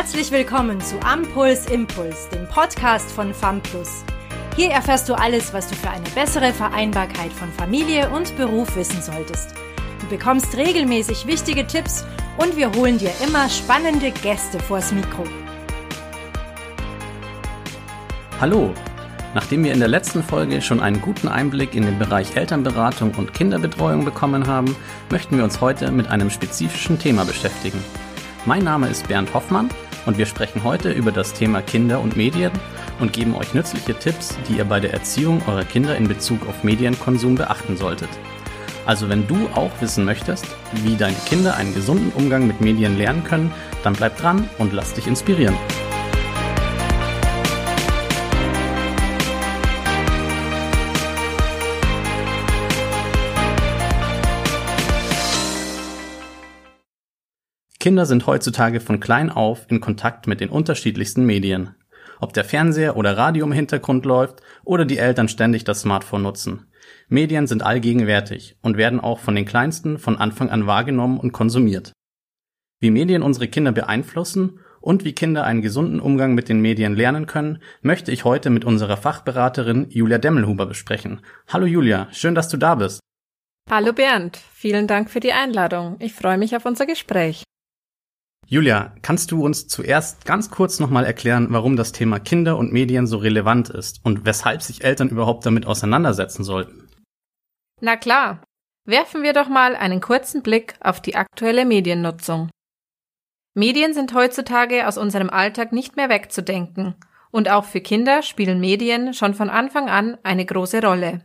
Herzlich willkommen zu Ampuls Impuls, dem Podcast von FAMPLUS. Hier erfährst du alles, was du für eine bessere Vereinbarkeit von Familie und Beruf wissen solltest. Du bekommst regelmäßig wichtige Tipps und wir holen dir immer spannende Gäste vors Mikro. Hallo! Nachdem wir in der letzten Folge schon einen guten Einblick in den Bereich Elternberatung und Kinderbetreuung bekommen haben, möchten wir uns heute mit einem spezifischen Thema beschäftigen. Mein Name ist Bernd Hoffmann und wir sprechen heute über das Thema Kinder und Medien und geben euch nützliche Tipps, die ihr bei der Erziehung eurer Kinder in Bezug auf Medienkonsum beachten solltet. Also wenn du auch wissen möchtest, wie deine Kinder einen gesunden Umgang mit Medien lernen können, dann bleib dran und lass dich inspirieren. Kinder sind heutzutage von klein auf in Kontakt mit den unterschiedlichsten Medien. Ob der Fernseher oder Radio im Hintergrund läuft oder die Eltern ständig das Smartphone nutzen. Medien sind allgegenwärtig und werden auch von den Kleinsten von Anfang an wahrgenommen und konsumiert. Wie Medien unsere Kinder beeinflussen und wie Kinder einen gesunden Umgang mit den Medien lernen können, möchte ich heute mit unserer Fachberaterin Julia Demmelhuber besprechen. Hallo Julia, schön, dass du da bist. Hallo Bernd, vielen Dank für die Einladung. Ich freue mich auf unser Gespräch. Julia, kannst du uns zuerst ganz kurz nochmal erklären, warum das Thema Kinder und Medien so relevant ist und weshalb sich Eltern überhaupt damit auseinandersetzen sollten? Na klar. Werfen wir doch mal einen kurzen Blick auf die aktuelle Mediennutzung. Medien sind heutzutage aus unserem Alltag nicht mehr wegzudenken, und auch für Kinder spielen Medien schon von Anfang an eine große Rolle.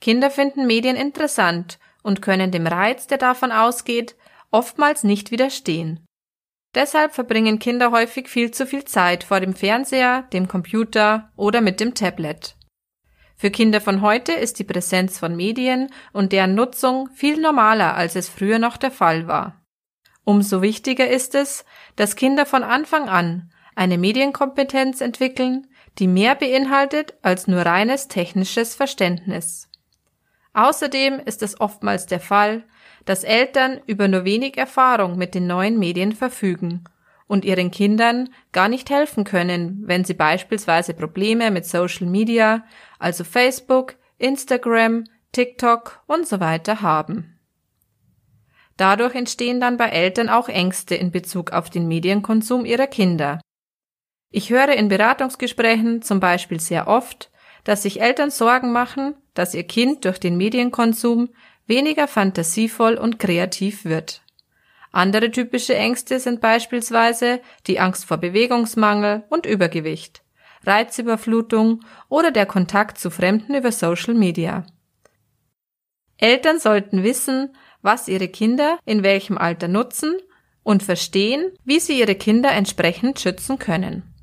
Kinder finden Medien interessant und können dem Reiz, der davon ausgeht, oftmals nicht widerstehen. Deshalb verbringen Kinder häufig viel zu viel Zeit vor dem Fernseher, dem Computer oder mit dem Tablet. Für Kinder von heute ist die Präsenz von Medien und deren Nutzung viel normaler, als es früher noch der Fall war. Umso wichtiger ist es, dass Kinder von Anfang an eine Medienkompetenz entwickeln, die mehr beinhaltet als nur reines technisches Verständnis. Außerdem ist es oftmals der Fall, dass Eltern über nur wenig Erfahrung mit den neuen Medien verfügen und ihren Kindern gar nicht helfen können, wenn sie beispielsweise Probleme mit Social Media, also Facebook, Instagram, TikTok und so weiter haben. Dadurch entstehen dann bei Eltern auch Ängste in Bezug auf den Medienkonsum ihrer Kinder. Ich höre in Beratungsgesprächen zum Beispiel sehr oft, dass sich Eltern Sorgen machen, dass ihr Kind durch den Medienkonsum weniger fantasievoll und kreativ wird. Andere typische Ängste sind beispielsweise die Angst vor Bewegungsmangel und Übergewicht, Reizüberflutung oder der Kontakt zu Fremden über Social Media. Eltern sollten wissen, was ihre Kinder in welchem Alter nutzen und verstehen, wie sie ihre Kinder entsprechend schützen können.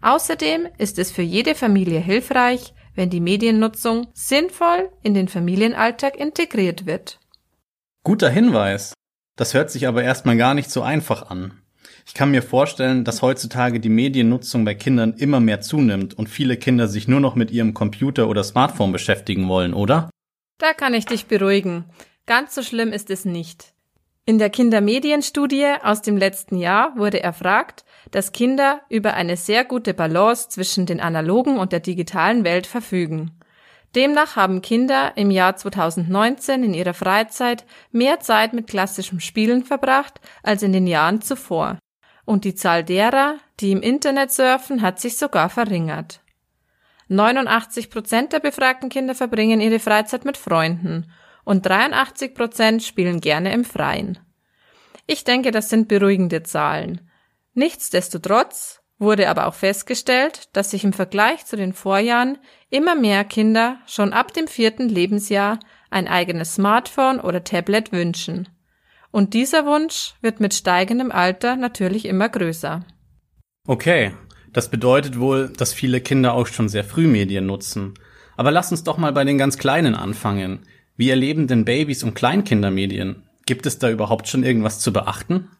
Außerdem ist es für jede Familie hilfreich, wenn die Mediennutzung sinnvoll in den Familienalltag integriert wird. Guter Hinweis. Das hört sich aber erstmal gar nicht so einfach an. Ich kann mir vorstellen, dass heutzutage die Mediennutzung bei Kindern immer mehr zunimmt und viele Kinder sich nur noch mit ihrem Computer oder Smartphone beschäftigen wollen, oder? Da kann ich dich beruhigen. Ganz so schlimm ist es nicht. In der Kindermedienstudie aus dem letzten Jahr wurde erfragt, dass Kinder über eine sehr gute Balance zwischen den analogen und der digitalen Welt verfügen. Demnach haben Kinder im Jahr 2019 in ihrer Freizeit mehr Zeit mit klassischem Spielen verbracht als in den Jahren zuvor. Und die Zahl derer, die im Internet surfen, hat sich sogar verringert. 89 Prozent der befragten Kinder verbringen ihre Freizeit mit Freunden und 83 Prozent spielen gerne im Freien. Ich denke, das sind beruhigende Zahlen. Nichtsdestotrotz wurde aber auch festgestellt, dass sich im Vergleich zu den Vorjahren immer mehr Kinder schon ab dem vierten Lebensjahr ein eigenes Smartphone oder Tablet wünschen. Und dieser Wunsch wird mit steigendem Alter natürlich immer größer. Okay, das bedeutet wohl, dass viele Kinder auch schon sehr früh Medien nutzen. Aber lass uns doch mal bei den ganz Kleinen anfangen. Wie erleben denn Babys und Kleinkinder Medien? Gibt es da überhaupt schon irgendwas zu beachten?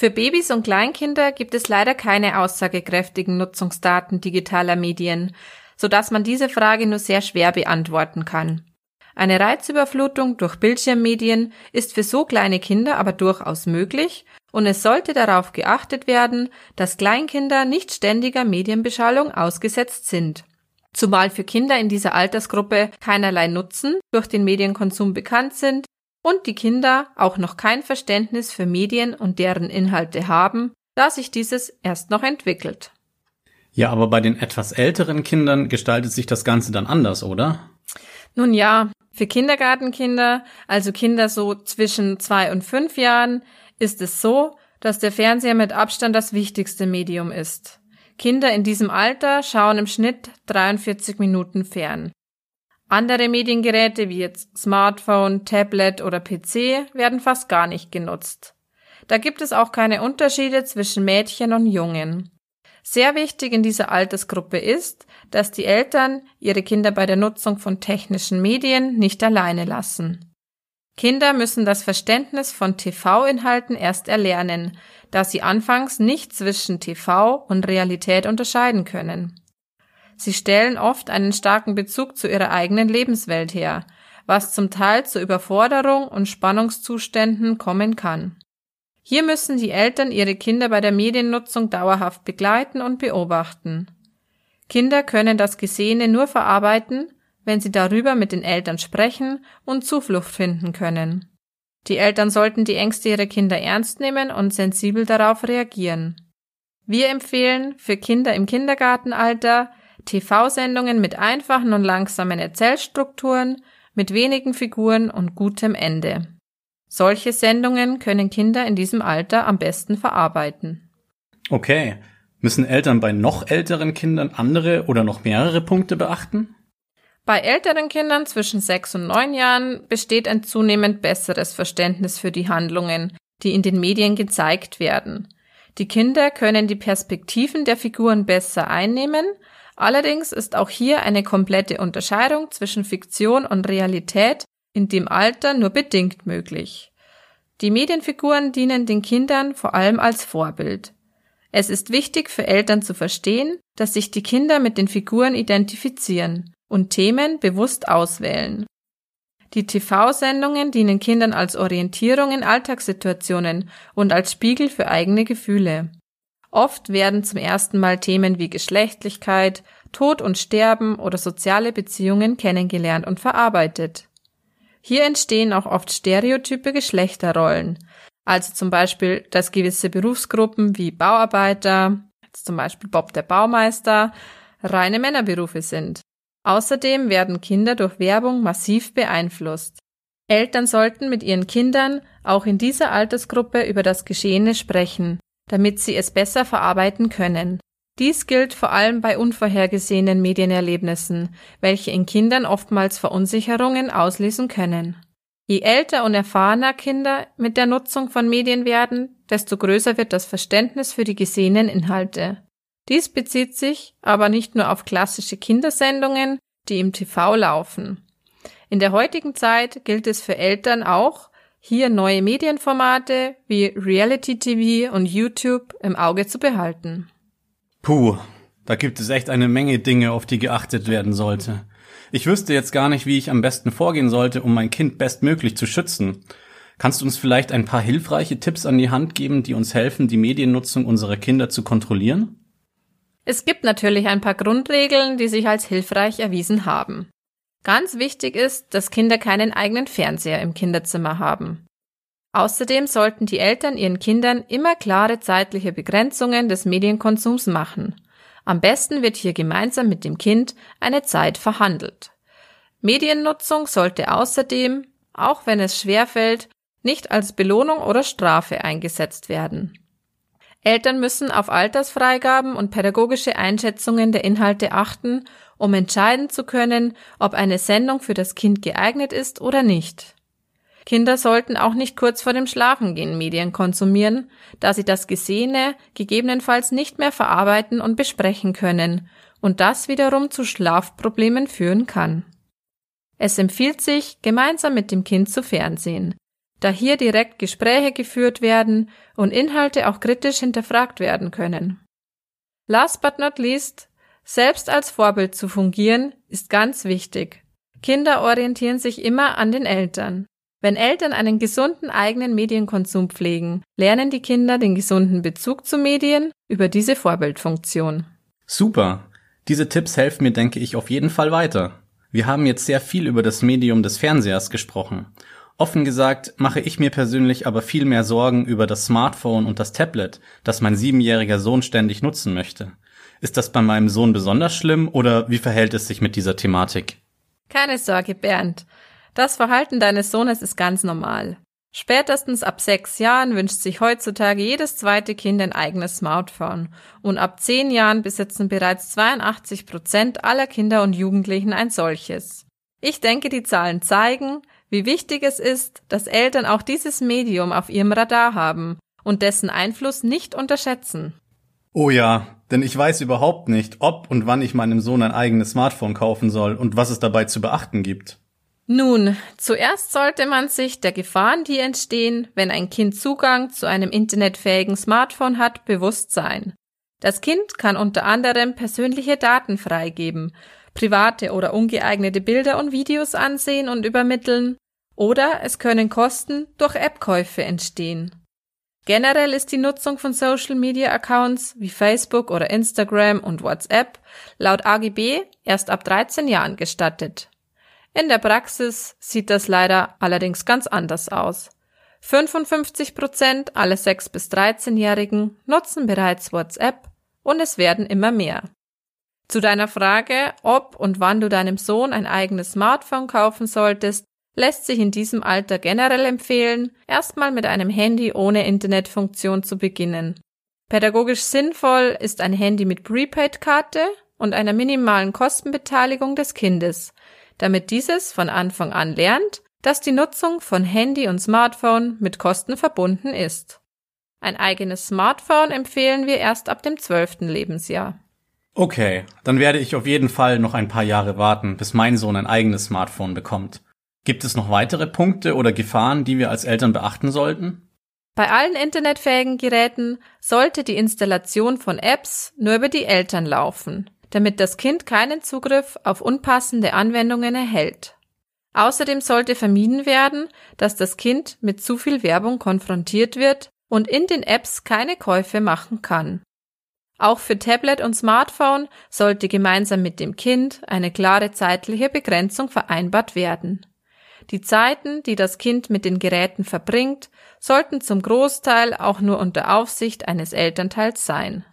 Für Babys und Kleinkinder gibt es leider keine aussagekräftigen Nutzungsdaten digitaler Medien, so dass man diese Frage nur sehr schwer beantworten kann. Eine Reizüberflutung durch Bildschirmmedien ist für so kleine Kinder aber durchaus möglich und es sollte darauf geachtet werden, dass Kleinkinder nicht ständiger Medienbeschallung ausgesetzt sind. Zumal für Kinder in dieser Altersgruppe keinerlei Nutzen durch den Medienkonsum bekannt sind und die Kinder auch noch kein Verständnis für Medien und deren Inhalte haben, da sich dieses erst noch entwickelt. Ja, aber bei den etwas älteren Kindern gestaltet sich das Ganze dann anders, oder? Nun ja, für Kindergartenkinder, also Kinder so zwischen zwei und fünf Jahren, ist es so, dass der Fernseher mit Abstand das wichtigste Medium ist. Kinder in diesem Alter schauen im Schnitt 43 Minuten fern. Andere Mediengeräte wie jetzt Smartphone, Tablet oder PC werden fast gar nicht genutzt. Da gibt es auch keine Unterschiede zwischen Mädchen und Jungen. Sehr wichtig in dieser Altersgruppe ist, dass die Eltern ihre Kinder bei der Nutzung von technischen Medien nicht alleine lassen. Kinder müssen das Verständnis von TV-Inhalten erst erlernen, da sie anfangs nicht zwischen TV und Realität unterscheiden können. Sie stellen oft einen starken Bezug zu ihrer eigenen Lebenswelt her, was zum Teil zu Überforderung und Spannungszuständen kommen kann. Hier müssen die Eltern ihre Kinder bei der Mediennutzung dauerhaft begleiten und beobachten. Kinder können das Gesehene nur verarbeiten, wenn sie darüber mit den Eltern sprechen und Zuflucht finden können. Die Eltern sollten die Ängste ihrer Kinder ernst nehmen und sensibel darauf reagieren. Wir empfehlen für Kinder im Kindergartenalter TV-Sendungen mit einfachen und langsamen Erzählstrukturen, mit wenigen Figuren und gutem Ende. Solche Sendungen können Kinder in diesem Alter am besten verarbeiten. Okay. Müssen Eltern bei noch älteren Kindern andere oder noch mehrere Punkte beachten? Bei älteren Kindern zwischen sechs und neun Jahren besteht ein zunehmend besseres Verständnis für die Handlungen, die in den Medien gezeigt werden. Die Kinder können die Perspektiven der Figuren besser einnehmen, allerdings ist auch hier eine komplette Unterscheidung zwischen Fiktion und Realität in dem Alter nur bedingt möglich. Die Medienfiguren dienen den Kindern vor allem als Vorbild. Es ist wichtig für Eltern zu verstehen, dass sich die Kinder mit den Figuren identifizieren und Themen bewusst auswählen. Die TV-Sendungen dienen Kindern als Orientierung in Alltagssituationen und als Spiegel für eigene Gefühle. Oft werden zum ersten Mal Themen wie Geschlechtlichkeit, Tod und Sterben oder soziale Beziehungen kennengelernt und verarbeitet. Hier entstehen auch oft stereotype Geschlechterrollen, also zum Beispiel, dass gewisse Berufsgruppen wie Bauarbeiter, zum Beispiel Bob der Baumeister, reine Männerberufe sind. Außerdem werden Kinder durch Werbung massiv beeinflusst. Eltern sollten mit ihren Kindern auch in dieser Altersgruppe über das Geschehene sprechen, damit sie es besser verarbeiten können. Dies gilt vor allem bei unvorhergesehenen Medienerlebnissen, welche in Kindern oftmals Verunsicherungen auslösen können. Je älter und erfahrener Kinder mit der Nutzung von Medien werden, desto größer wird das Verständnis für die gesehenen Inhalte. Dies bezieht sich aber nicht nur auf klassische Kindersendungen, die im TV laufen. In der heutigen Zeit gilt es für Eltern auch, hier neue Medienformate wie Reality TV und YouTube im Auge zu behalten. Puh, da gibt es echt eine Menge Dinge, auf die geachtet werden sollte. Ich wüsste jetzt gar nicht, wie ich am besten vorgehen sollte, um mein Kind bestmöglich zu schützen. Kannst du uns vielleicht ein paar hilfreiche Tipps an die Hand geben, die uns helfen, die Mediennutzung unserer Kinder zu kontrollieren? Es gibt natürlich ein paar Grundregeln, die sich als hilfreich erwiesen haben. Ganz wichtig ist, dass Kinder keinen eigenen Fernseher im Kinderzimmer haben. Außerdem sollten die Eltern ihren Kindern immer klare zeitliche Begrenzungen des Medienkonsums machen. Am besten wird hier gemeinsam mit dem Kind eine Zeit verhandelt. Mediennutzung sollte außerdem, auch wenn es schwerfällt, nicht als Belohnung oder Strafe eingesetzt werden. Eltern müssen auf Altersfreigaben und pädagogische Einschätzungen der Inhalte achten, um entscheiden zu können, ob eine Sendung für das Kind geeignet ist oder nicht. Kinder sollten auch nicht kurz vor dem Schlafengehen Medien konsumieren, da sie das Gesehene gegebenenfalls nicht mehr verarbeiten und besprechen können und das wiederum zu Schlafproblemen führen kann. Es empfiehlt sich, gemeinsam mit dem Kind zu fernsehen, da hier direkt Gespräche geführt werden und Inhalte auch kritisch hinterfragt werden können. Last but not least, selbst als Vorbild zu fungieren, ist ganz wichtig. Kinder orientieren sich immer an den Eltern. Wenn Eltern einen gesunden eigenen Medienkonsum pflegen, lernen die Kinder den gesunden Bezug zu Medien über diese Vorbildfunktion. Super. Diese Tipps helfen mir, denke ich, auf jeden Fall weiter. Wir haben jetzt sehr viel über das Medium des Fernsehers gesprochen. Offen gesagt mache ich mir persönlich aber viel mehr Sorgen über das Smartphone und das Tablet, das mein siebenjähriger Sohn ständig nutzen möchte. Ist das bei meinem Sohn besonders schlimm oder wie verhält es sich mit dieser Thematik? Keine Sorge, Bernd. Das Verhalten deines Sohnes ist ganz normal. Spätestens ab sechs Jahren wünscht sich heutzutage jedes zweite Kind ein eigenes Smartphone und ab zehn Jahren besitzen bereits 82 Prozent aller Kinder und Jugendlichen ein solches. Ich denke, die Zahlen zeigen, wie wichtig es ist, dass Eltern auch dieses Medium auf ihrem Radar haben und dessen Einfluss nicht unterschätzen. Oh ja, denn ich weiß überhaupt nicht, ob und wann ich meinem Sohn ein eigenes Smartphone kaufen soll und was es dabei zu beachten gibt. Nun, zuerst sollte man sich der Gefahren, die entstehen, wenn ein Kind Zugang zu einem internetfähigen Smartphone hat, bewusst sein. Das Kind kann unter anderem persönliche Daten freigeben, private oder ungeeignete Bilder und Videos ansehen und übermitteln, oder es können Kosten durch App-Käufe entstehen. Generell ist die Nutzung von Social Media Accounts wie Facebook oder Instagram und WhatsApp laut AGB erst ab 13 Jahren gestattet. In der Praxis sieht das leider allerdings ganz anders aus. 55 Prozent aller 6 bis 13-Jährigen nutzen bereits WhatsApp und es werden immer mehr. Zu deiner Frage, ob und wann du deinem Sohn ein eigenes Smartphone kaufen solltest, lässt sich in diesem Alter generell empfehlen, erstmal mit einem Handy ohne Internetfunktion zu beginnen. Pädagogisch sinnvoll ist ein Handy mit Prepaid-Karte und einer minimalen Kostenbeteiligung des Kindes, damit dieses von Anfang an lernt, dass die Nutzung von Handy und Smartphone mit Kosten verbunden ist. Ein eigenes Smartphone empfehlen wir erst ab dem zwölften Lebensjahr. Okay, dann werde ich auf jeden Fall noch ein paar Jahre warten, bis mein Sohn ein eigenes Smartphone bekommt. Gibt es noch weitere Punkte oder Gefahren, die wir als Eltern beachten sollten? Bei allen internetfähigen Geräten sollte die Installation von Apps nur über die Eltern laufen, damit das Kind keinen Zugriff auf unpassende Anwendungen erhält. Außerdem sollte vermieden werden, dass das Kind mit zu viel Werbung konfrontiert wird und in den Apps keine Käufe machen kann. Auch für Tablet und Smartphone sollte gemeinsam mit dem Kind eine klare zeitliche Begrenzung vereinbart werden. Die Zeiten, die das Kind mit den Geräten verbringt, sollten zum Großteil auch nur unter Aufsicht eines Elternteils sein.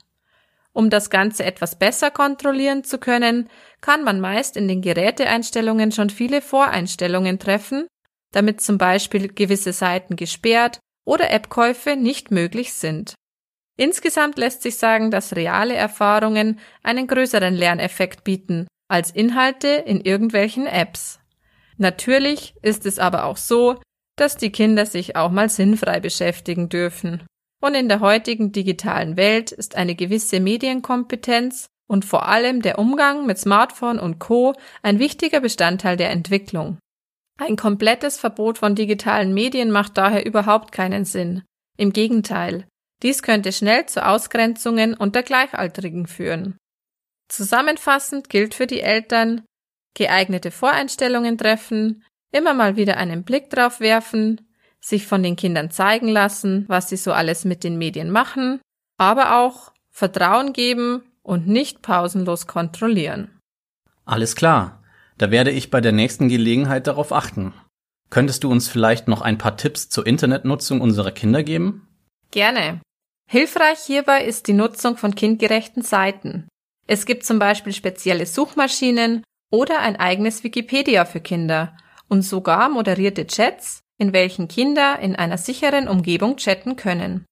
Um das Ganze etwas besser kontrollieren zu können, kann man meist in den Geräteeinstellungen schon viele Voreinstellungen treffen, damit zum Beispiel gewisse Seiten gesperrt oder Appkäufe nicht möglich sind. Insgesamt lässt sich sagen, dass reale Erfahrungen einen größeren Lerneffekt bieten als Inhalte in irgendwelchen Apps. Natürlich ist es aber auch so, dass die Kinder sich auch mal sinnfrei beschäftigen dürfen. Und in der heutigen digitalen Welt ist eine gewisse Medienkompetenz und vor allem der Umgang mit Smartphone und Co ein wichtiger Bestandteil der Entwicklung. Ein komplettes Verbot von digitalen Medien macht daher überhaupt keinen Sinn. Im Gegenteil, dies könnte schnell zu Ausgrenzungen unter Gleichaltrigen führen. Zusammenfassend gilt für die Eltern, geeignete Voreinstellungen treffen, immer mal wieder einen Blick drauf werfen, sich von den Kindern zeigen lassen, was sie so alles mit den Medien machen, aber auch Vertrauen geben und nicht pausenlos kontrollieren. Alles klar. Da werde ich bei der nächsten Gelegenheit darauf achten. Könntest du uns vielleicht noch ein paar Tipps zur Internetnutzung unserer Kinder geben? Gerne. Hilfreich hierbei ist die Nutzung von kindgerechten Seiten. Es gibt zum Beispiel spezielle Suchmaschinen oder ein eigenes Wikipedia für Kinder und sogar moderierte Chats, in welchen Kinder in einer sicheren Umgebung chatten können.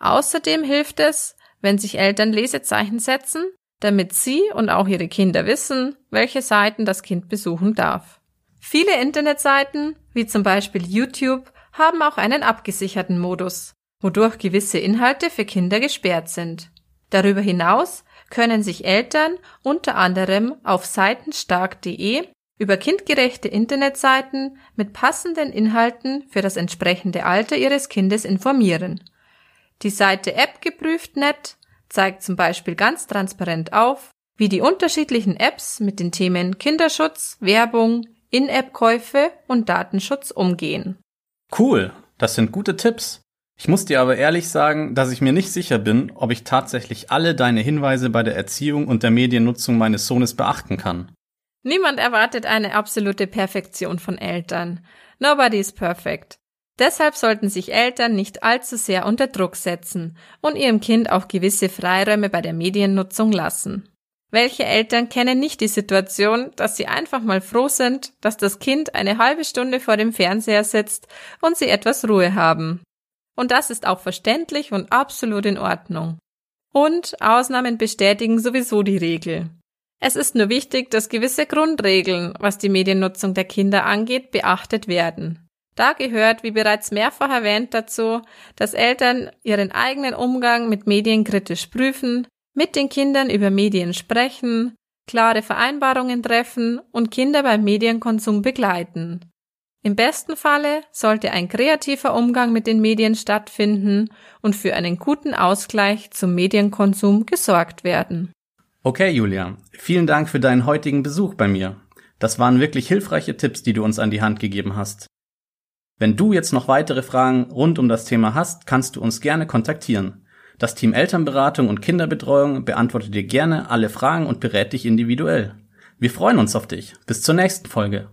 Außerdem hilft es, wenn sich Eltern Lesezeichen setzen, damit sie und auch ihre Kinder wissen, welche Seiten das Kind besuchen darf. Viele Internetseiten, wie zum Beispiel YouTube, haben auch einen abgesicherten Modus, wodurch gewisse Inhalte für Kinder gesperrt sind. Darüber hinaus können sich Eltern unter anderem auf seitenstark.de über kindgerechte Internetseiten mit passenden Inhalten für das entsprechende Alter ihres Kindes informieren. Die Seite appgeprüft.net zeigt zum Beispiel ganz transparent auf, wie die unterschiedlichen Apps mit den Themen Kinderschutz, Werbung, In-App-Käufe und Datenschutz umgehen. Cool, das sind gute Tipps. Ich muss dir aber ehrlich sagen, dass ich mir nicht sicher bin, ob ich tatsächlich alle deine Hinweise bei der Erziehung und der Mediennutzung meines Sohnes beachten kann. Niemand erwartet eine absolute Perfektion von Eltern. Nobody is perfect. Deshalb sollten sich Eltern nicht allzu sehr unter Druck setzen und ihrem Kind auch gewisse Freiräume bei der Mediennutzung lassen. Welche Eltern kennen nicht die Situation, dass sie einfach mal froh sind, dass das Kind eine halbe Stunde vor dem Fernseher sitzt und sie etwas Ruhe haben? Und das ist auch verständlich und absolut in Ordnung. Und Ausnahmen bestätigen sowieso die Regel. Es ist nur wichtig, dass gewisse Grundregeln, was die Mediennutzung der Kinder angeht, beachtet werden. Da gehört, wie bereits mehrfach erwähnt, dazu, dass Eltern ihren eigenen Umgang mit Medien kritisch prüfen, mit den Kindern über Medien sprechen, klare Vereinbarungen treffen und Kinder beim Medienkonsum begleiten. Im besten Falle sollte ein kreativer Umgang mit den Medien stattfinden und für einen guten Ausgleich zum Medienkonsum gesorgt werden. Okay, Julia, vielen Dank für deinen heutigen Besuch bei mir. Das waren wirklich hilfreiche Tipps, die du uns an die Hand gegeben hast. Wenn du jetzt noch weitere Fragen rund um das Thema hast, kannst du uns gerne kontaktieren. Das Team Elternberatung und Kinderbetreuung beantwortet dir gerne alle Fragen und berät dich individuell. Wir freuen uns auf dich. Bis zur nächsten Folge.